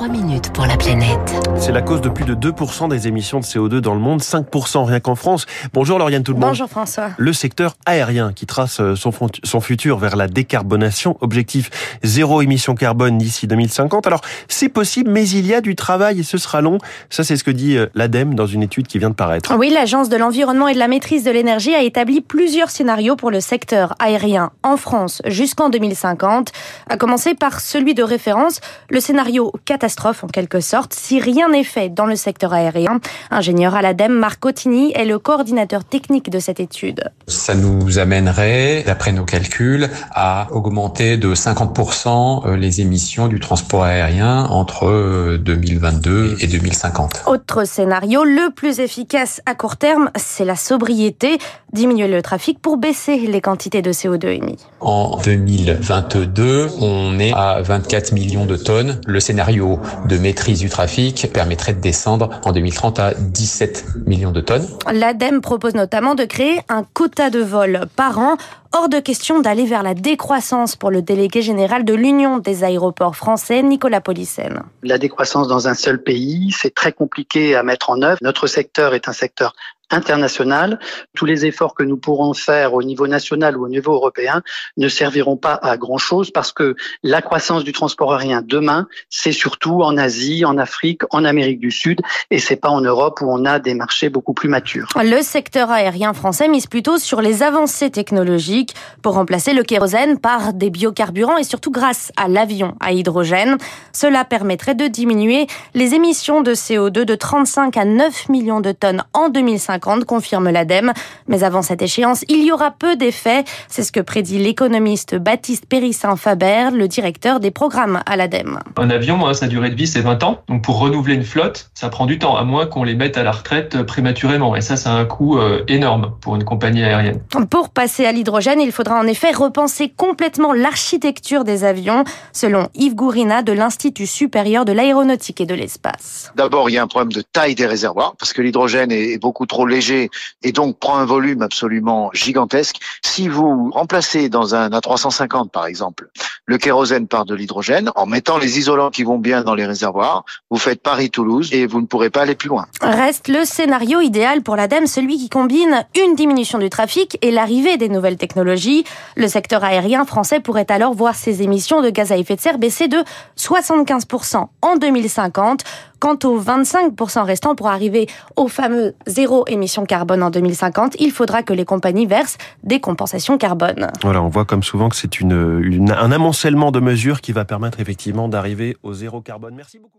3 minutes pour la planète. C'est la cause de plus de 2% des émissions de CO2 dans le monde, 5% rien qu'en France. Bonjour Lauriane tout le monde. Bonjour François. Le secteur aérien qui trace euh, son, son futur vers la décarbonation, objectif zéro émission carbone d'ici 2050. Alors c'est possible, mais il y a du travail et ce sera long. Ça c'est ce que dit euh, l'ADEME dans une étude qui vient de paraître. Oui, l'Agence de l'environnement et de la maîtrise de l'énergie a établi plusieurs scénarios pour le secteur aérien en France jusqu'en 2050, à commencer par celui de référence, le scénario catastrophe en quelque sorte, si rien n'est fait dans le secteur aérien. Ingénieur à l'ADEME, Marc Cotigny est le coordinateur technique de cette étude. Ça nous amènerait, d'après nos calculs, à augmenter de 50% euh, les émissions du transport aérien entre 2022 euh, et 2050. Autre scénario, le plus efficace à court terme, c'est la sobriété, diminuer le trafic pour baisser les quantités de CO2 émis. En 2022, on est à 24 millions de tonnes. Le scénario de maîtrise du trafic permettrait de descendre en 2030 à 17 millions de tonnes. L'ADEME propose notamment de créer un quota de vol par an. Hors de question d'aller vers la décroissance pour le délégué général de l'Union des aéroports français, Nicolas Policène. La décroissance dans un seul pays, c'est très compliqué à mettre en œuvre. Notre secteur est un secteur international. Tous les efforts que nous pourrons faire au niveau national ou au niveau européen ne serviront pas à grand chose parce que la croissance du transport aérien demain, c'est surtout en Asie, en Afrique, en Amérique du Sud et c'est pas en Europe où on a des marchés beaucoup plus matures. Le secteur aérien français mise plutôt sur les avancées technologiques pour remplacer le kérosène par des biocarburants et surtout grâce à l'avion à hydrogène. Cela permettrait de diminuer les émissions de CO2 de 35 à 9 millions de tonnes en 2050 confirme l'ADEME. Mais avant cette échéance, il y aura peu d'effets. C'est ce que prédit l'économiste Baptiste Périssin-Faber, le directeur des programmes à l'ADEME. Un avion, hein, sa durée de vie, c'est 20 ans. Donc pour renouveler une flotte, ça prend du temps, à moins qu'on les mette à la retraite euh, prématurément. Et ça, c'est un coût euh, énorme pour une compagnie aérienne. Pour passer à l'hydrogène, il faudra en effet repenser complètement l'architecture des avions, selon Yves Gourina de l'Institut supérieur de l'aéronautique et de l'espace. D'abord, il y a un problème de taille des réservoirs, parce que l'hydrogène est beaucoup trop léger et donc prend un volume absolument gigantesque. Si vous remplacez dans un A350 par exemple le kérosène par de l'hydrogène, en mettant les isolants qui vont bien dans les réservoirs, vous faites Paris-Toulouse et vous ne pourrez pas aller plus loin. Reste le scénario idéal pour l'ADEME, celui qui combine une diminution du trafic et l'arrivée des nouvelles technologies. Le secteur aérien français pourrait alors voir ses émissions de gaz à effet de serre baisser de 75% en 2050. Quant aux 25% restants pour arriver au fameux zéro émission carbone en 2050, il faudra que les compagnies versent des compensations carbone. Voilà, on voit comme souvent que c'est un amoncellement de mesures qui va permettre effectivement d'arriver au zéro carbone. Merci beaucoup.